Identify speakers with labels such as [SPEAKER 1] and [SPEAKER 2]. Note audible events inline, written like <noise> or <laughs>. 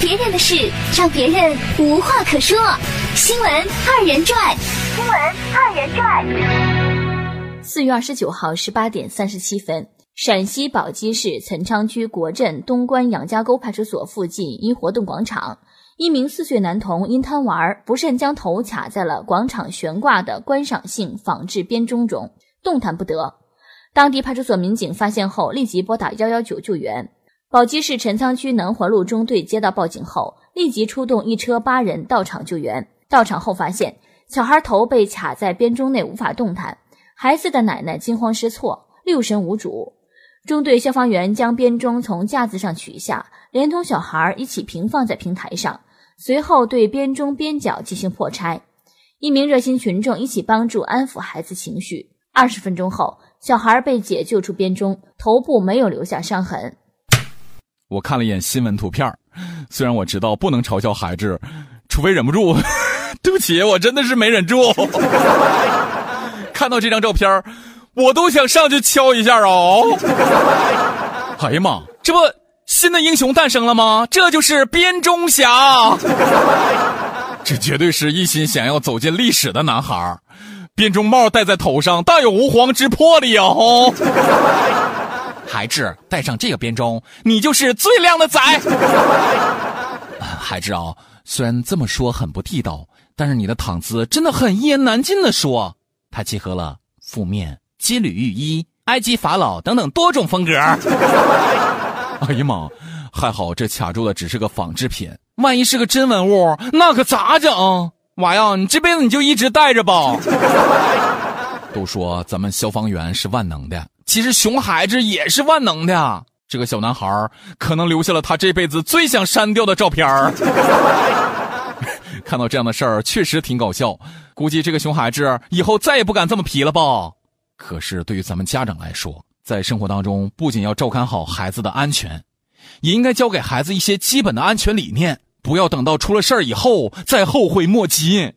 [SPEAKER 1] 别人的事让别人无话可说。新闻二人转，新闻二人转。
[SPEAKER 2] 四月二十九号十八点三十七分，陕西宝鸡市陈昌区国镇东关杨家沟派出所附近一活动广场，一名四岁男童因贪玩，不慎将头卡在了广场悬挂的观赏性仿制编钟中，动弹不得。当地派出所民警发现后，立即拨打幺幺九救援。宝鸡市陈仓区南环路中队接到报警后，立即出动一车八人到场救援。到场后发现，小孩头被卡在编钟内无法动弹，孩子的奶奶惊慌失措，六神无主。中队消防员将编钟从架子上取下，连同小孩一起平放在平台上，随后对编钟边角进行破拆。一名热心群众一起帮助安抚孩子情绪。二十分钟后，小孩被解救出编钟，头部没有留下伤痕。
[SPEAKER 3] 我看了一眼新闻图片虽然我知道不能嘲笑孩子，除非忍不住。<laughs> 对不起，我真的是没忍住。<laughs> 看到这张照片我都想上去敲一下哦。哎呀妈，这不新的英雄诞生了吗？这就是编钟侠。<laughs> 这绝对是一心想要走进历史的男孩编钟帽戴在头上，大有吾皇之魄力哦。孩子，戴上这个编钟，你就是最靓的仔。<laughs> 孩子啊，虽然这么说很不地道，但是你的躺姿真的很一言难尽的说，它结合了覆面、金缕玉衣、埃及法老等等多种风格。<laughs> 哎呀妈，还好这卡住的只是个仿制品，万一是个真文物，那可咋整？娃呀，你这辈子你就一直戴着吧。<laughs> 都说咱们消防员是万能的。其实熊孩子也是万能的。这个小男孩可能留下了他这辈子最想删掉的照片 <laughs> 看到这样的事儿，确实挺搞笑。估计这个熊孩子以后再也不敢这么皮了吧？可是对于咱们家长来说，在生活当中不仅要照看好孩子的安全，也应该教给孩子一些基本的安全理念，不要等到出了事儿以后再后悔莫及。